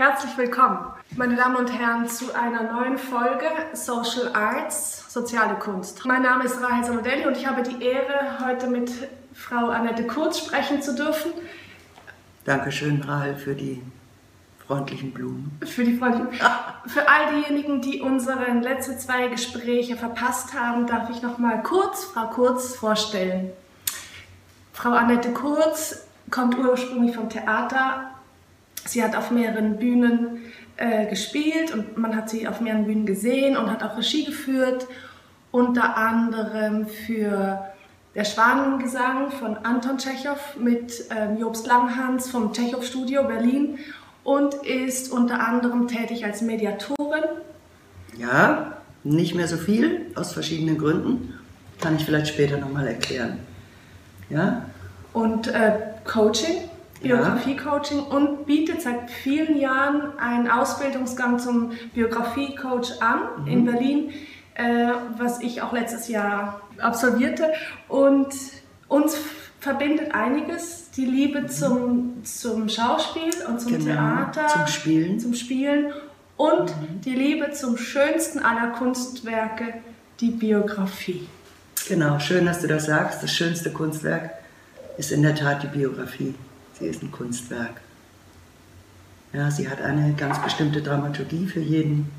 Herzlich willkommen, meine Damen und Herren, zu einer neuen Folge Social Arts, soziale Kunst. Mein Name ist Rahel Samodelli und ich habe die Ehre, heute mit Frau Annette Kurz sprechen zu dürfen. Dankeschön, Rahel, für die freundlichen Blumen. Für die freundlichen. Für all diejenigen, die unsere letzten zwei Gespräche verpasst haben, darf ich noch mal kurz Frau Kurz vorstellen. Frau Annette Kurz kommt ursprünglich vom Theater. Sie hat auf mehreren Bühnen äh, gespielt und man hat sie auf mehreren Bühnen gesehen und hat auch Regie geführt, unter anderem für der Schwanengesang von Anton Tschechow mit ähm, Jobst Langhans vom Tschechow Studio Berlin und ist unter anderem tätig als Mediatorin. Ja, nicht mehr so viel, aus verschiedenen Gründen. Kann ich vielleicht später nochmal erklären. Ja? Und äh, Coaching, Biografie-Coaching und bietet seit vielen Jahren einen Ausbildungsgang zum Biografie-Coach an Mhm. in Berlin, äh, was ich auch letztes Jahr absolvierte. Und uns verbindet einiges, die Liebe zum, zum Schauspiel und zum Mhm. Genau, Theater, zum Spielen. zum Spielen und die Liebe zum schönsten aller Kunstwerke, die Biografie. Genau, schön, dass du das sagst. Das schönste Kunstwerk ist in der Tat die Biografie. Sie ist ein Kunstwerk. Ja, sie hat eine ganz bestimmte Dramaturgie für jeden.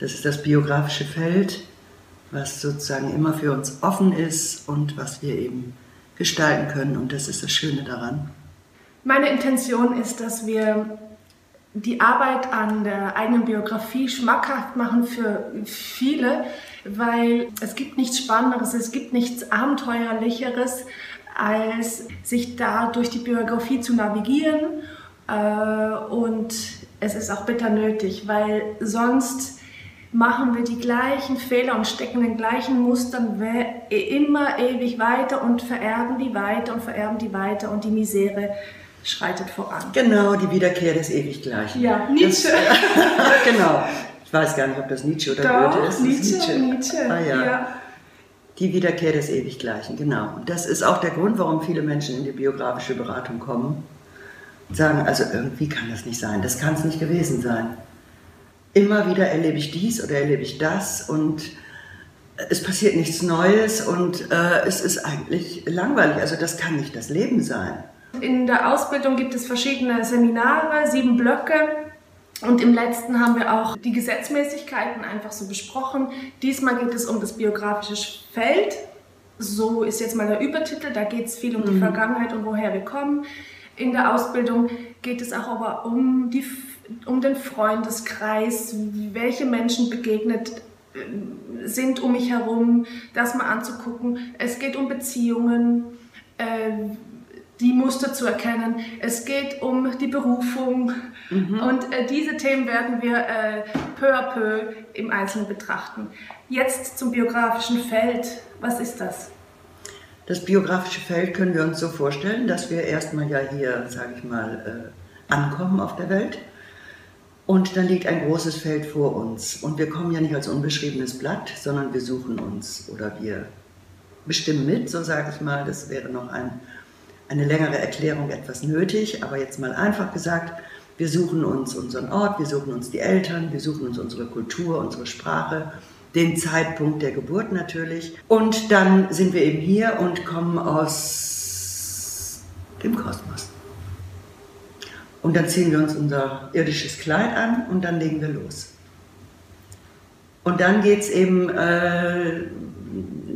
Das ist das biografische Feld, was sozusagen immer für uns offen ist und was wir eben gestalten können. Und das ist das Schöne daran. Meine Intention ist, dass wir die Arbeit an der eigenen Biografie schmackhaft machen für viele, weil es gibt nichts Spannenderes, es gibt nichts Abenteuerlicheres, als sich da durch die Biografie zu navigieren. Äh, Und es ist auch bitter nötig, weil sonst machen wir die gleichen Fehler und stecken in den gleichen Mustern immer ewig weiter und vererben die weiter und vererben die weiter und die Misere schreitet voran. Genau, die Wiederkehr des Ewiggleichen. Ja, Nietzsche. Das, genau. Ich weiß gar nicht, ob das Nietzsche oder Goethe ist. Ist Nietzsche, Nietzsche. Ah, ja. ja. Die Wiederkehr des Ewiggleichen, genau. Und das ist auch der Grund, warum viele Menschen in die biografische Beratung kommen und sagen, also irgendwie kann das nicht sein, das kann es nicht gewesen sein. Immer wieder erlebe ich dies oder erlebe ich das und es passiert nichts Neues und äh, es ist eigentlich langweilig. Also das kann nicht das Leben sein. In der Ausbildung gibt es verschiedene Seminare, sieben Blöcke. Und im letzten haben wir auch die Gesetzmäßigkeiten einfach so besprochen. Diesmal geht es um das biografische Feld. So ist jetzt mal der Übertitel. Da geht es viel um die Vergangenheit und woher wir kommen. In der Ausbildung geht es auch aber um, die, um den Freundeskreis, welche Menschen begegnet äh, sind um mich herum, das mal anzugucken. Es geht um Beziehungen, äh, die Muster zu erkennen. Es geht um die Berufung und äh, diese Themen werden wir äh, peu à peu im Einzelnen betrachten. Jetzt zum biografischen Feld. Was ist das? Das biografische Feld können wir uns so vorstellen, dass wir erstmal ja hier, sage ich mal, äh, ankommen auf der Welt. Und dann liegt ein großes Feld vor uns. Und wir kommen ja nicht als unbeschriebenes Blatt, sondern wir suchen uns oder wir bestimmen mit, so sage ich mal. Das wäre noch ein, eine längere Erklärung etwas nötig, aber jetzt mal einfach gesagt, wir suchen uns unseren Ort, wir suchen uns die Eltern, wir suchen uns unsere Kultur, unsere Sprache, den Zeitpunkt der Geburt natürlich. Und dann sind wir eben hier und kommen aus dem Kosmos. Und dann ziehen wir uns unser irdisches Kleid an und dann legen wir los. Und dann geht es eben äh,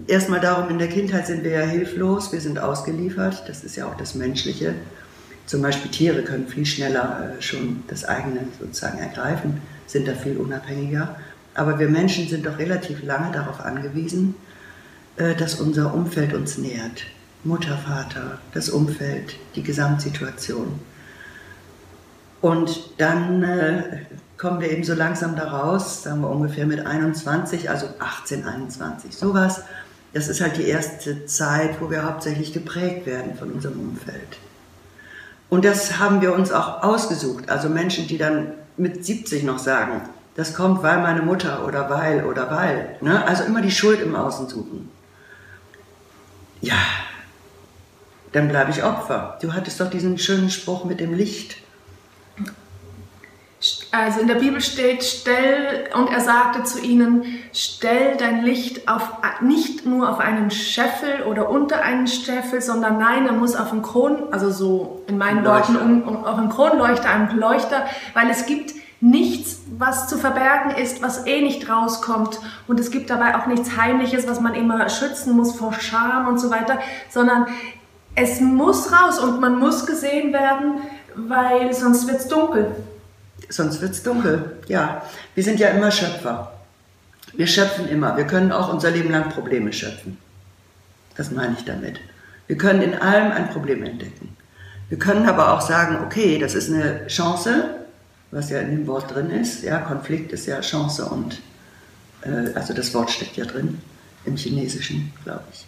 erstmal darum, in der Kindheit sind wir ja hilflos, wir sind ausgeliefert, das ist ja auch das Menschliche. Zum Beispiel Tiere können viel schneller äh, schon das eigene sozusagen ergreifen, sind da viel unabhängiger. Aber wir Menschen sind doch relativ lange darauf angewiesen, äh, dass unser Umfeld uns nährt. Mutter, Vater, das Umfeld, die Gesamtsituation. Und dann äh, kommen wir eben so langsam da raus, sagen wir ungefähr mit 21, also 18, 21, sowas. Das ist halt die erste Zeit, wo wir hauptsächlich geprägt werden von unserem Umfeld. Und das haben wir uns auch ausgesucht. Also Menschen, die dann mit 70 noch sagen, das kommt, weil meine Mutter oder weil oder weil. Ne? Also immer die Schuld im Außen suchen. Ja, dann bleibe ich Opfer. Du hattest doch diesen schönen Spruch mit dem Licht. Also in der Bibel steht, stell, und er sagte zu ihnen, stell dein Licht auf, nicht nur auf einen Scheffel oder unter einen Scheffel, sondern nein, er muss auf einen Kron, also so in meinen Worten, um, um, auf einen Kronleuchter, einen Leuchter, weil es gibt nichts, was zu verbergen ist, was eh nicht rauskommt. Und es gibt dabei auch nichts Heimliches, was man immer schützen muss vor Scham und so weiter, sondern es muss raus und man muss gesehen werden, weil sonst wird es dunkel. Sonst wird es dunkel, ja. Wir sind ja immer Schöpfer. Wir schöpfen immer. Wir können auch unser Leben lang Probleme schöpfen. Das meine ich damit. Wir können in allem ein Problem entdecken. Wir können aber auch sagen, okay, das ist eine Chance, was ja in dem Wort drin ist. Ja, Konflikt ist ja Chance und, äh, also das Wort steckt ja drin im Chinesischen, glaube ich.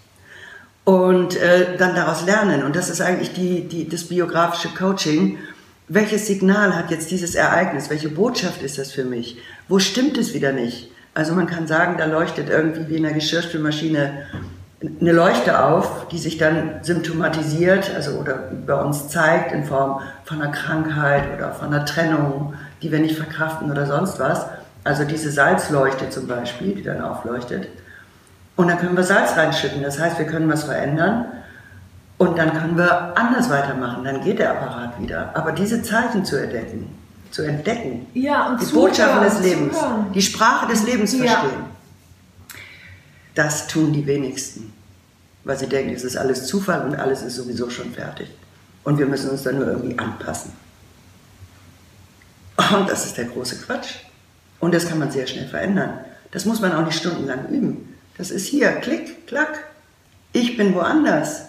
Und äh, dann daraus lernen. Und das ist eigentlich die, die, das biografische Coaching. Welches Signal hat jetzt dieses Ereignis? Welche Botschaft ist das für mich? Wo stimmt es wieder nicht? Also man kann sagen, da leuchtet irgendwie wie in einer Geschirrspülmaschine eine Leuchte auf, die sich dann symptomatisiert, also oder bei uns zeigt in Form von einer Krankheit oder von einer Trennung, die wir nicht verkraften oder sonst was. Also diese Salzleuchte zum Beispiel, die dann aufleuchtet. Und dann können wir Salz reinschütten. Das heißt, wir können was verändern und dann können wir anders weitermachen. Dann geht der Apparat wieder. Aber diese Zeichen zu entdecken, zu entdecken, ja, und die Botschaften des Lebens, zuhören. die Sprache des Lebens Ja. verstehen, das tun die wenigsten. Weil sie denken, es ist alles Zufall und alles ist sowieso schon fertig. Und wir müssen uns dann nur irgendwie anpassen. Und das ist der große Quatsch. Und das kann man sehr schnell verändern. Das muss man auch nicht stundenlang üben. Das ist hier, klick, klack. Ich bin woanders.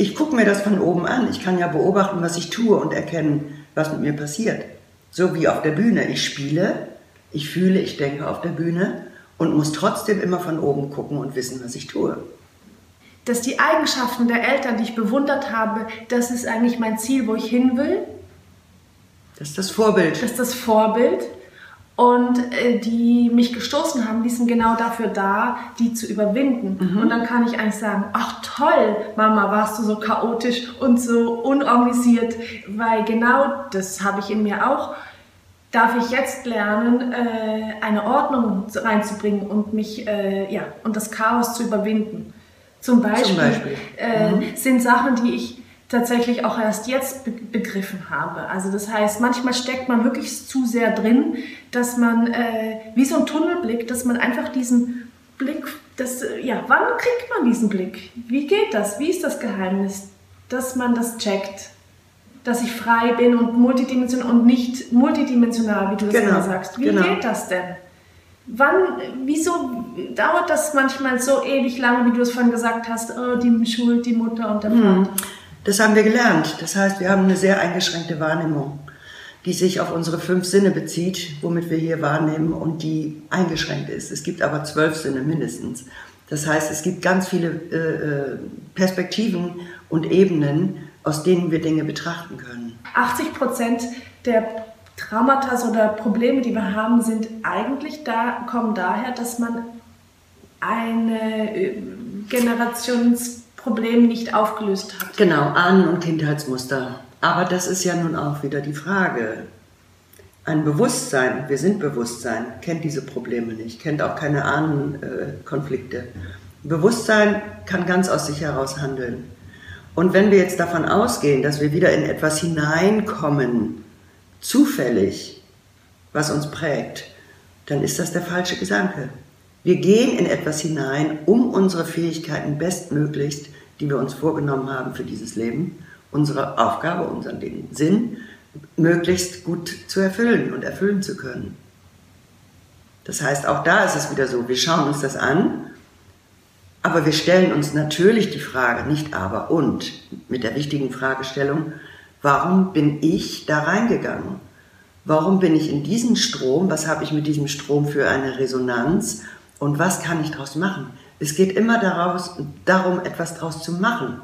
Ich gucke mir das von oben an. Ich kann ja beobachten, was ich tue und erkennen, was mit mir passiert. So wie auf der Bühne. Ich spiele, ich fühle, ich denke auf der Bühne und muss trotzdem immer von oben gucken und wissen, was ich tue. Dass die Eigenschaften der Eltern, die ich bewundert habe, das ist eigentlich mein Ziel, wo ich hin will. Das ist das Vorbild. Das ist das Vorbild. Und äh, die mich gestoßen haben, die sind genau dafür da, die zu überwinden. Und dann kann ich eigentlich sagen, ach toll, Mama, warst du so chaotisch und so unorganisiert, weil genau das habe ich in mir auch. Darf ich jetzt lernen, äh, eine Ordnung reinzubringen und mich, äh, ja, und das Chaos zu überwinden. Zum Beispiel, Beispiel. Äh, sind Sachen, die ich tatsächlich auch erst jetzt be begriffen habe. Also das heißt, manchmal steckt man wirklich zu sehr drin, dass man äh, wie so ein Tunnelblick, dass man einfach diesen Blick, das, äh, ja, wann kriegt man diesen Blick? Wie geht das? Wie ist das Geheimnis, dass man das checkt? Dass ich frei bin und multidimensional und nicht multidimensional, wie du das Genau, immer sagst. Wie genau. geht das denn? Wann, wieso dauert das manchmal so ewig lange, wie du es vorhin gesagt hast, oh, die Schuld, die Mutter und der Mhm. Vater? Das haben wir gelernt. Das heißt, wir haben eine sehr eingeschränkte Wahrnehmung, die sich auf unsere fünf Sinne bezieht, womit wir hier wahrnehmen und die eingeschränkt ist. Es gibt aber zwölf Sinne mindestens. Das heißt, es gibt ganz viele äh, äh, Perspektiven und Ebenen, aus denen wir Dinge betrachten können. 80 Prozent der Traumata oder Probleme, die wir haben, sind eigentlich da, kommen daher, dass man eine äh, Generationsproblem nicht aufgelöst hat. Genau, Ahnen- und Kindheitsmuster. Aber das ist ja nun auch wieder die Frage. Ein Bewusstsein, wir sind Bewusstsein, kennt diese Probleme nicht, kennt auch keine Ahnenkonflikte. Bewusstsein kann ganz aus sich heraus handeln. Und wenn wir jetzt davon ausgehen, dass wir wieder in etwas hineinkommen, zufällig, was uns prägt, dann ist das der falsche Gedanke. Wir gehen in etwas hinein, um unsere Fähigkeiten bestmöglichst, die wir uns vorgenommen haben für dieses Leben, unsere Aufgabe, unseren Sinn, möglichst gut zu erfüllen und erfüllen zu können. Das heißt, auch da ist es wieder so, wir schauen uns das an, aber wir stellen uns natürlich die Frage, nicht aber und, mit der wichtigen Fragestellung, warum bin ich da reingegangen? Warum bin ich in diesem Strom? Was habe ich mit diesem Strom für eine Resonanz? Und was kann ich daraus machen? Es geht immer daraus, darum, etwas daraus zu machen.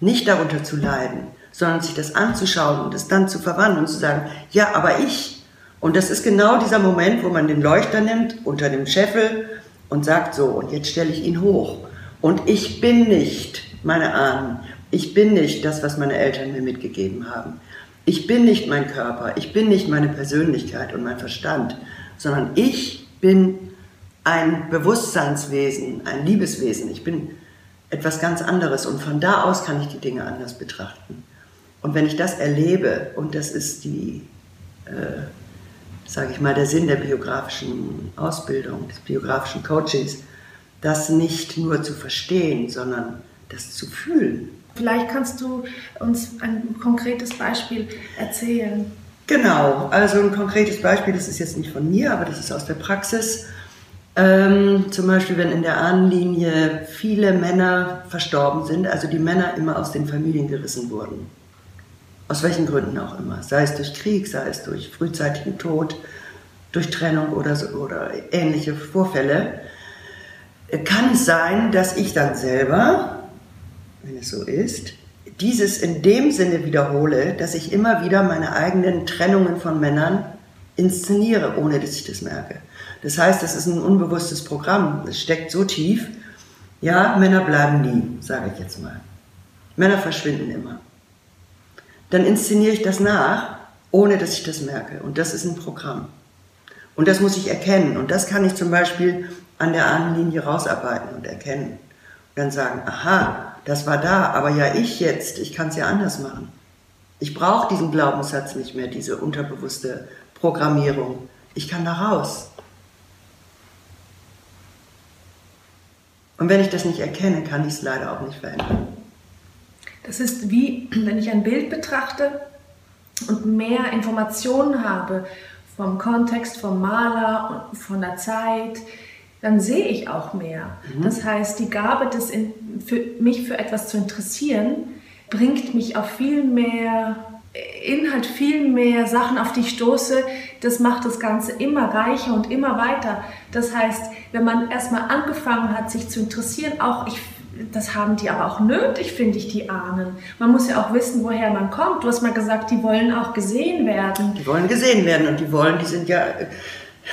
Nicht darunter zu leiden, sondern sich das anzuschauen und es dann zu verwandeln und zu sagen, ja, aber ich. Und das ist genau dieser Moment, wo man den Leuchter nimmt unter dem Scheffel und sagt so, und jetzt stelle ich ihn hoch. Und ich bin nicht meine Ahnen. Ich bin nicht das, was meine Eltern mir mitgegeben haben. Ich bin nicht mein Körper. Ich bin nicht meine Persönlichkeit und mein Verstand, sondern ich bin ein Bewusstseinswesen, ein Liebeswesen. Ich bin etwas ganz anderes und von da aus kann ich die Dinge anders betrachten. Und wenn ich das erlebe, und das ist die, äh, sage ich mal, der Sinn der biografischen Ausbildung, des biografischen Coachings, das nicht nur zu verstehen, sondern das zu fühlen. Vielleicht kannst du uns ein konkretes Beispiel erzählen. Genau, also ein konkretes Beispiel, das ist jetzt nicht von mir, aber das ist aus der Praxis. Ähm, zum Beispiel, wenn in der Ahnenlinie viele Männer verstorben sind, also die Männer immer aus den Familien gerissen wurden. Aus welchen Gründen auch immer. Sei es durch Krieg, sei es durch frühzeitigen Tod, durch Trennung oder, so, oder ähnliche Vorfälle. Kann es sein, dass ich dann selber, wenn es so ist, dieses in dem Sinne wiederhole, dass ich immer wieder meine eigenen Trennungen von Männern inszeniere, ohne dass ich das merke. Das heißt, das ist ein unbewusstes Programm. Es steckt so tief. Ja, Männer bleiben nie, sage ich jetzt mal. Männer verschwinden immer. Dann inszeniere ich das nach, ohne dass ich das merke. Und das ist ein Programm. Und das muss ich erkennen. Und das kann ich zum Beispiel an der Ahnenlinie rausarbeiten und erkennen. Und dann sagen, aha, das war da, aber ja ich jetzt, ich kann es ja anders machen. Ich brauche diesen Glaubenssatz nicht mehr, diese unterbewusste Programmierung. Ich kann da raus. Und wenn ich das nicht erkenne, kann ich es leider auch nicht verändern. Das ist wie, wenn ich ein Bild betrachte und mehr Informationen habe vom Kontext, vom Maler und von der Zeit, dann sehe ich auch mehr. Mhm. Das heißt, die Gabe, das in, für mich für etwas zu interessieren, bringt mich auf viel mehr Inhalt, viel mehr Sachen, auf die ich stoße. Das macht das Ganze immer reicher und immer weiter. Das heißt, wenn man erstmal angefangen hat, sich zu interessieren, auch ich das haben die aber auch nötig, finde ich, die Ahnen. Man muss ja auch wissen, woher man kommt. Du hast mal gesagt, die wollen auch gesehen werden. Die wollen gesehen werden und die wollen, die sind ja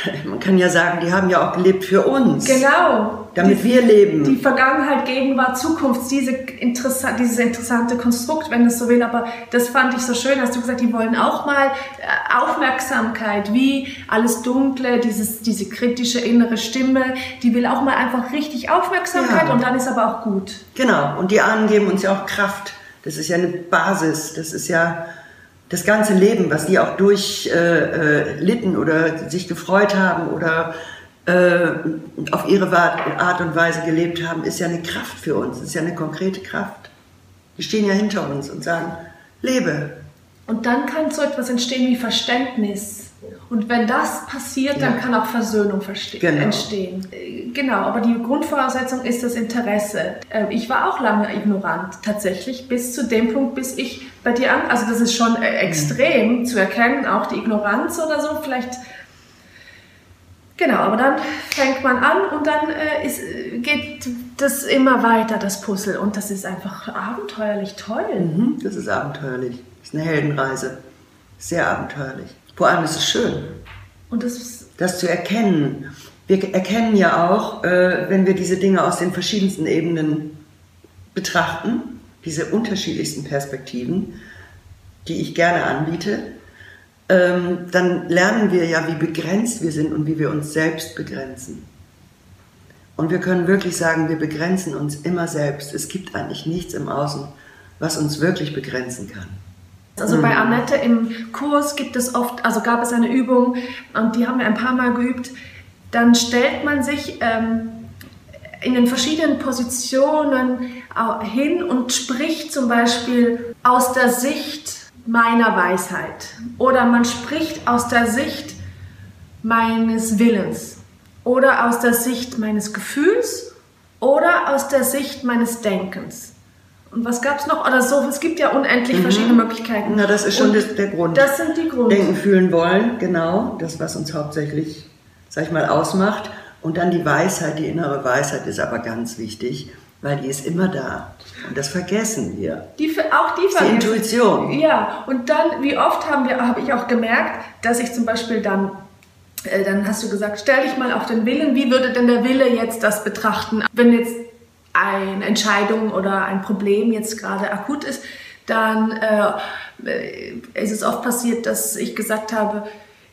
man kann ja sagen, die haben ja auch gelebt für uns. Genau. Damit die, wir leben. Die Vergangenheit, Gegenwart, Zukunft, diese interessa dieses interessante Konstrukt, wenn es so will. Aber das fand ich so schön, hast du gesagt, die wollen auch mal äh, Aufmerksamkeit, wie alles Dunkle, dieses, diese kritische innere Stimme, die will auch mal einfach richtig Aufmerksamkeit ja. und dann ist aber auch gut. Genau. Und die Ahnen geben uns ja auch Kraft. Das ist ja eine Basis. Das ist ja das ganze Leben, was die auch durchlitten äh, äh, oder sich gefreut haben oder äh, auf ihre Art und Weise gelebt haben, ist ja eine Kraft für uns, ist ja eine konkrete Kraft. Die stehen ja hinter uns und sagen, lebe. Und dann kann so etwas entstehen wie Verständnis. Und wenn das passiert, ja. dann kann auch Versöhnung genau. entstehen. Äh, genau, aber die Grundvoraussetzung ist das Interesse. Ähm, ich war auch lange ignorant, tatsächlich, bis zu dem Punkt, bis ich bei dir an, also das ist schon äh, extrem mhm. zu erkennen, auch die Ignoranz oder so, vielleicht. Genau, aber dann fängt man an und dann äh, ist, geht das immer weiter, das Puzzle. Und das ist einfach abenteuerlich toll. Mhm, das ist abenteuerlich. Das ist eine Heldenreise. Sehr abenteuerlich. Vor allem ist es schön. Und das, das zu erkennen. Wir erkennen ja auch, äh, wenn wir diese Dinge aus den verschiedensten Ebenen betrachten, diese unterschiedlichsten Perspektiven, die ich gerne anbiete, ähm, dann lernen wir ja, wie begrenzt wir sind und wie wir uns selbst begrenzen. Und wir können wirklich sagen, wir begrenzen uns immer selbst. Es gibt eigentlich nichts im Außen, was uns wirklich begrenzen kann. Also bei mhm. Annette im Kurs gibt es oft, also gab es eine Übung und die haben wir ein paar Mal geübt. Dann stellt man sich ähm, in den verschiedenen Positionen hin und spricht zum Beispiel aus der Sicht meiner Weisheit oder man spricht aus der Sicht meines Willens oder aus der Sicht meines Gefühls oder aus der Sicht meines Denkens. Und was gab es noch? Oder so, es gibt ja unendlich verschiedene Möglichkeiten. Na, das ist schon das, der Grund. Das sind die Gründe. Denken, fühlen, wollen, genau. Das, was uns hauptsächlich, sag ich mal, ausmacht. Und dann die Weisheit, die innere Weisheit ist aber ganz wichtig, weil die ist immer da. Und das vergessen wir. Die, auch die ist die vergessen. Intuition. Ja, und dann, wie oft haben wir, habe ich auch gemerkt, dass ich zum Beispiel dann, äh, dann hast du gesagt, stell dich mal auf den Willen, wie würde denn der Wille jetzt das betrachten? Wenn jetzt eine Entscheidung oder ein Problem jetzt gerade akut ist, dann äh, ist es oft passiert, dass ich gesagt habe,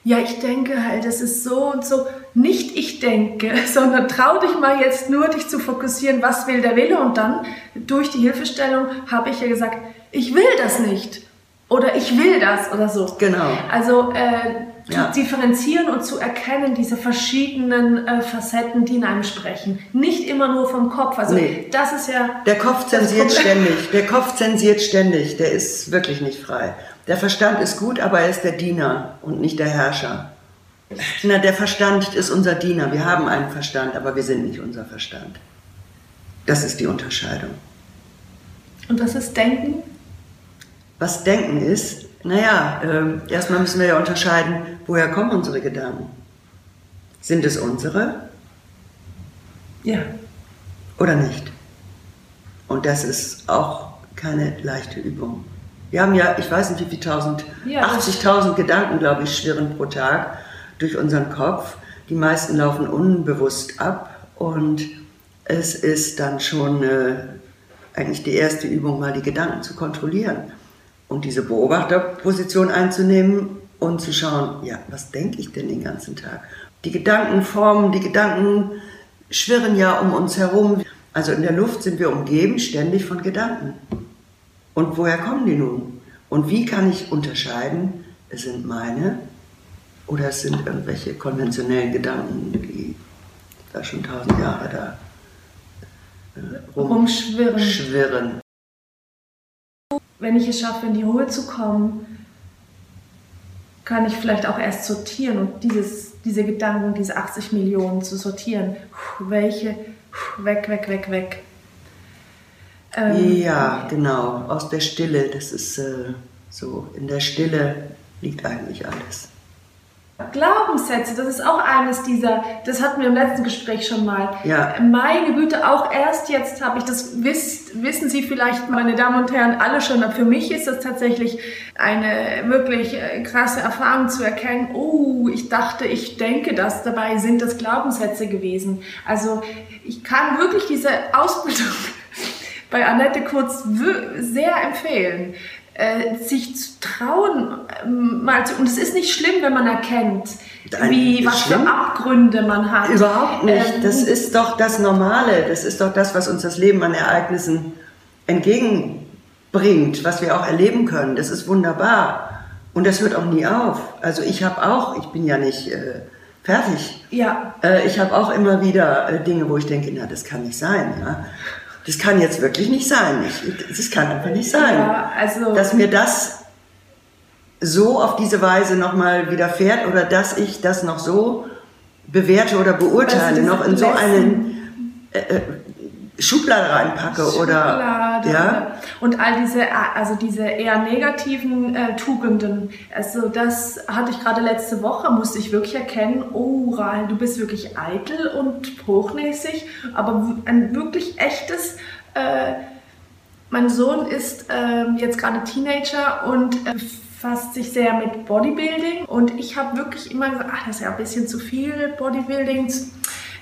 ja, ich denke halt, es ist so und so. Nicht ich denke, sondern trau dich mal jetzt nur, dich zu fokussieren, was will der Wille. Und dann durch die Hilfestellung habe ich ja gesagt, ich will das nicht. Oder ich will das oder so. Genau. Also äh, zu Ja. differenzieren und zu erkennen, diese verschiedenen äh, Facetten, die in einem sprechen. Nicht immer nur vom Kopf. Also Nee. das ist ja. Der Kopf zensiert ständig. Der Kopf zensiert ständig. Der ist wirklich nicht frei. Der Verstand ist gut, aber er ist der Diener und nicht der Herrscher. Na, der Verstand ist unser Diener. Wir haben einen Verstand, aber wir sind nicht unser Verstand. Das ist die Unterscheidung. Und das ist Denken. Was Denken ist, naja, ähm, erstmal müssen wir ja unterscheiden, woher kommen unsere Gedanken. Sind es unsere Ja. oder nicht? Und das ist auch keine leichte Übung. Wir haben ja, ich weiß nicht, wie viel tausend, Ja, das- 80.000 Gedanken, glaube ich, schwirren pro Tag durch unseren Kopf. Die meisten laufen unbewusst ab und es ist dann schon äh, eigentlich die erste Übung, mal die Gedanken zu kontrollieren und diese Beobachterposition einzunehmen und zu schauen, ja, was denke ich denn den ganzen Tag? Die Gedanken formen, die Gedanken schwirren ja um uns herum. Also in der Luft sind wir umgeben ständig von Gedanken. Und woher kommen die nun? Und wie kann ich unterscheiden, es sind meine oder es sind irgendwelche konventionellen Gedanken, die da schon tausend Jahre da äh, Rumschwirren. rumschwirren. Wenn ich es schaffe, in die Ruhe zu kommen, kann ich vielleicht auch erst sortieren und dieses, diese Gedanken, diese 80 Millionen zu sortieren. Puh, Welche? Puh, Weg, weg, weg, weg. Ähm, Ja, genau, aus der Stille, das ist äh, so, in der Stille liegt eigentlich alles. Glaubenssätze, das ist auch eines dieser, das hatten wir im letzten Gespräch schon mal. Ja. Meine Güte, auch erst jetzt habe ich das, wisst, wissen Sie vielleicht, meine Damen und Herren, alle schon, aber für mich ist das tatsächlich eine wirklich äh, krasse Erfahrung zu erkennen, oh, ich dachte, ich denke das, dabei sind das Glaubenssätze gewesen. Also ich kann wirklich diese Ausbildung bei Annette Kurz sehr empfehlen, äh, sich zu trauen, ähm, mal zu, und es ist nicht schlimm, wenn man erkennt, Nein, wie, was schlimm? für Abgründe man hat. Überhaupt nicht. Ähm, Das ist doch das Normale. Das ist doch das, was uns das Leben an Ereignissen entgegenbringt, was wir auch erleben können. Das ist wunderbar. Und das hört auch nie auf. Also ich habe auch, ich bin ja nicht äh, fertig. ja, Äh, ich habe auch immer wieder äh, Dinge, wo ich denke, na, das kann nicht sein. Ja? Das kann jetzt wirklich nicht sein. Ich, das kann einfach nicht sein. ja, also Dass mir das so auf diese Weise nochmal widerfährt oder dass ich das noch so bewerte oder beurteile, Also noch in so einen äh, äh, Schublade reinpacke oder Schokolade ja. und all diese, also diese eher negativen äh, Tugenden. Also das hatte ich gerade letzte Woche, musste ich wirklich erkennen, oh Rahel, du bist wirklich eitel und hochnäsig, aber ein wirklich echtes, äh, mein Sohn ist ähm, jetzt gerade Teenager und äh, befasst sich sehr mit Bodybuilding und ich habe wirklich immer gesagt, ach, das ist ja ein bisschen zu viel Bodybuilding.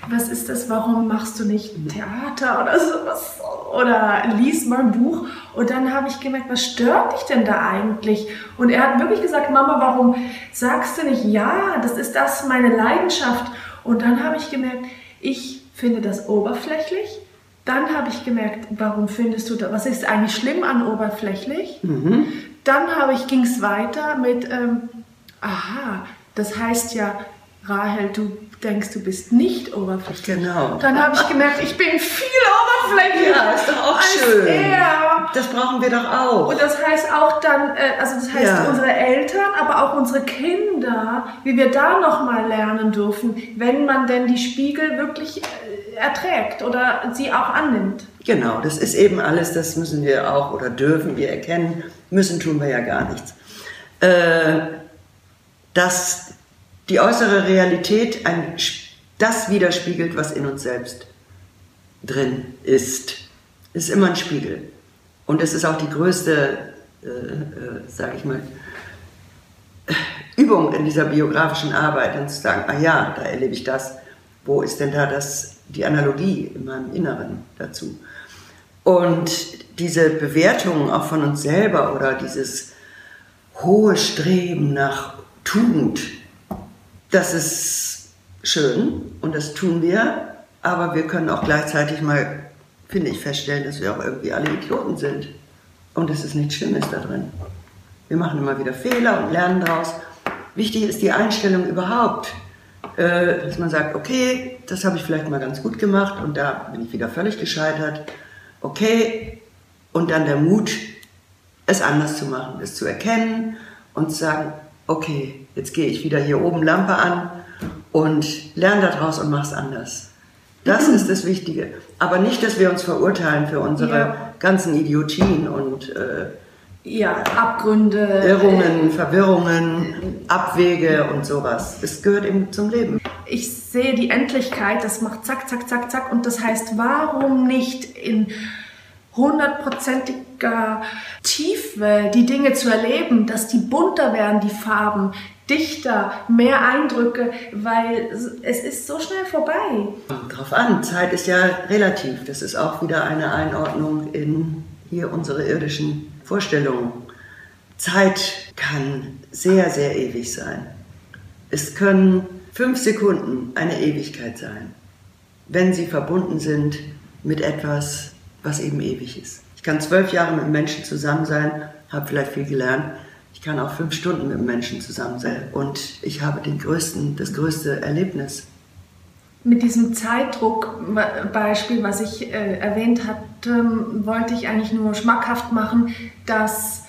Was ist das? Warum machst du nicht Theater oder sowas? Oder lies mal ein Buch. Und dann habe ich gemerkt, was stört dich denn da eigentlich? Und er hat wirklich gesagt, Mama, warum sagst du nicht, ja, das ist das meine Leidenschaft? Und dann habe ich gemerkt, ich finde das oberflächlich. Dann habe ich gemerkt, warum findest du das? Was ist eigentlich schlimm an oberflächlich? Dann habe ich ging es weiter mit, ähm, aha, das heißt ja, Rahel, du denkst, du bist nicht oberflächlich. Genau. Dann habe ich gemerkt, ich bin viel oberflächlicher Ja, ist doch auch als schön. er. Das brauchen wir doch auch. Und das heißt auch dann, äh, also das heißt Ja. unsere Eltern, aber auch unsere Kinder, wie wir da nochmal lernen dürfen, wenn man denn die Spiegel wirklich äh, erträgt oder sie auch annimmt. Genau, das ist eben alles, das müssen wir auch oder dürfen wir erkennen. Müssen tun wir ja gar nichts. Äh, dass die äußere Realität ein, das widerspiegelt, was in uns selbst drin ist. Ist immer ein Spiegel. Und es ist auch die größte, äh, äh, sage ich mal, Übung in dieser biografischen Arbeit, dann zu sagen, ah ja, da erlebe ich das. Wo ist denn da das, die Analogie in meinem Inneren dazu? Und diese Bewertung auch von uns selber oder dieses hohe Streben nach Tugend, das ist schön und das tun wir, aber wir können auch gleichzeitig mal, finde ich, feststellen, dass wir auch irgendwie alle Idioten sind und es nichts Schlimmes da drin. Wir machen immer wieder Fehler und lernen daraus. Wichtig ist die Einstellung überhaupt, äh, dass man sagt, okay, das habe ich vielleicht mal ganz gut gemacht und da bin ich wieder völlig gescheitert. Okay, und dann der Mut, es anders zu machen, es zu erkennen und zu sagen, okay, jetzt gehe ich wieder hier oben Lampe an und lerne daraus und mache es anders. Das mhm. ist das Wichtige. Aber nicht, dass wir uns verurteilen für unsere ja. ganzen Idiotien und äh, ja, Abgründe, Irrungen, Verwirrungen, Abwege und sowas. Es gehört eben zum Leben. Ich sehe die Endlichkeit, das macht zack, zack, zack, zack. Und das heißt, warum nicht in hundertprozentiger Tiefe die Dinge zu erleben, dass die bunter werden, die Farben, dichter, mehr Eindrücke, weil es ist so schnell vorbei. Drauf an, Zeit ist ja relativ. Das ist auch wieder eine Einordnung in hier unsere irdischen Vorstellungen. Zeit kann sehr, sehr ewig sein. Es können fünf Sekunden eine Ewigkeit sein, wenn sie verbunden sind mit etwas, was eben ewig ist. Ich kann zwölf Jahre mit Menschen zusammen sein, habe vielleicht viel gelernt. Ich kann auch fünf Stunden mit Menschen zusammen sein und ich habe den größten, das größte Erlebnis. Mit diesem Zeitdruck-Beispiel, was ich äh, erwähnt hatte, wollte ich eigentlich nur schmackhaft machen, dass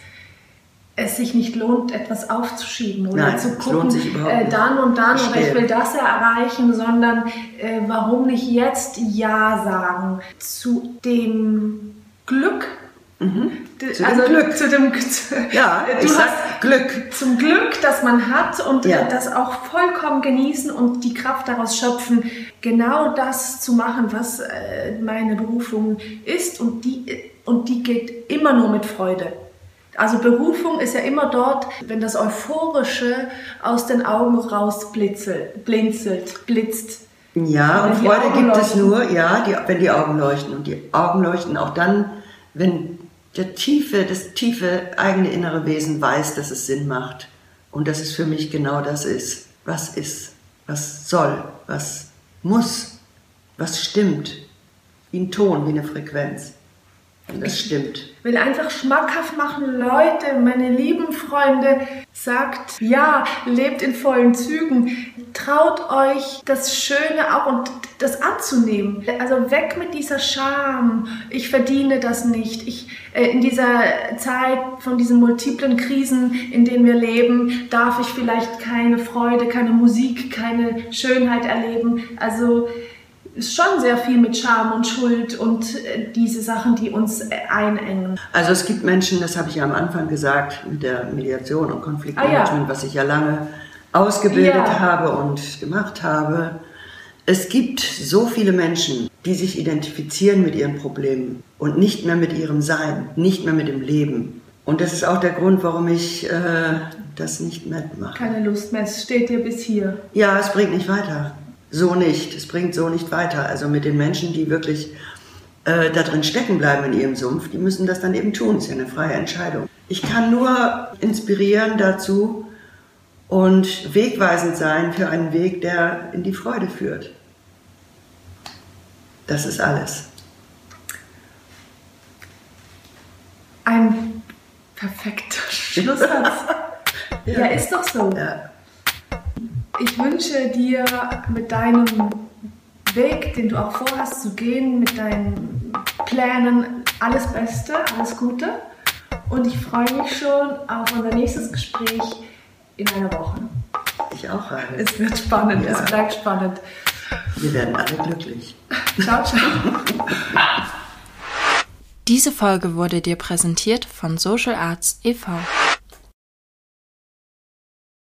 es sich nicht lohnt, etwas aufzuschieben oder Nein, zu gucken, äh, dann und dann oder ich will das erreichen, sondern äh, warum nicht jetzt Ja sagen zu dem Glück. Mhm. Zu also dem Glück. Zu dem, ja, du ich sag Glück. Zum Glück, das man hat und ja. das auch vollkommen genießen und die Kraft daraus schöpfen, genau das zu machen, was äh, meine Berufung ist und die, und die geht immer nur mit Freude. Also Berufung ist ja immer dort, wenn das Euphorische aus den Augen rausblitzelt, blinzelt, blitzt. Ja, und Freude gibt leuchten. es nur, ja, die, wenn die Augen leuchten. Und die Augen leuchten auch dann, wenn der tiefe, das tiefe eigene innere Wesen weiß, dass es Sinn macht. Und dass es für mich genau das ist. Was ist, was soll, was muss, was stimmt. Wie ein Ton, wie eine Frequenz. Das stimmt. Ich will einfach schmackhaft machen, Leute, meine lieben Freunde, sagt ja, lebt in vollen Zügen, traut euch das Schöne auch und das anzunehmen. Also weg mit dieser Scham, ich verdiene das nicht. Ich, äh, in dieser Zeit von diesen multiplen Krisen, in denen wir leben, darf ich vielleicht keine Freude, keine Musik, keine Schönheit erleben. Also ist schon sehr viel mit Scham und Schuld und äh, diese Sachen, die uns äh, einengen. Also es gibt Menschen, das habe ich ja am Anfang gesagt, mit der Mediation und Konfliktmanagement, ah, ja. was ich ja lange ausgebildet ja. habe und gemacht habe. Es gibt so viele Menschen, die sich identifizieren mit ihren Problemen und nicht mehr mit ihrem Sein, nicht mehr mit dem Leben. Und das ist auch der Grund, warum ich äh, das nicht mitmache. Keine Lust mehr, es steht dir bis hier. Ja, es bringt nicht weiter so nicht. Es bringt so nicht weiter. Also mit den Menschen, die wirklich äh, da drin stecken bleiben in ihrem Sumpf, die müssen das dann eben tun. Das ist ja eine freie Entscheidung. Ich kann nur inspirieren dazu und wegweisend sein für einen Weg, der in die Freude führt. Das ist alles. Ein perfekter Schlusssatz. ja. ja, ist doch so. Ja. Ich wünsche dir mit deinem Weg, den du auch vorhast zu gehen, mit deinen Plänen alles Beste, alles Gute. Und ich freue mich schon auf unser nächstes Gespräch in einer Woche. Ich auch, Heide. Es wird spannend, ja. es bleibt spannend. Wir werden alle glücklich. Ciao, ciao. Diese Folge wurde dir präsentiert von Social Arts e.V.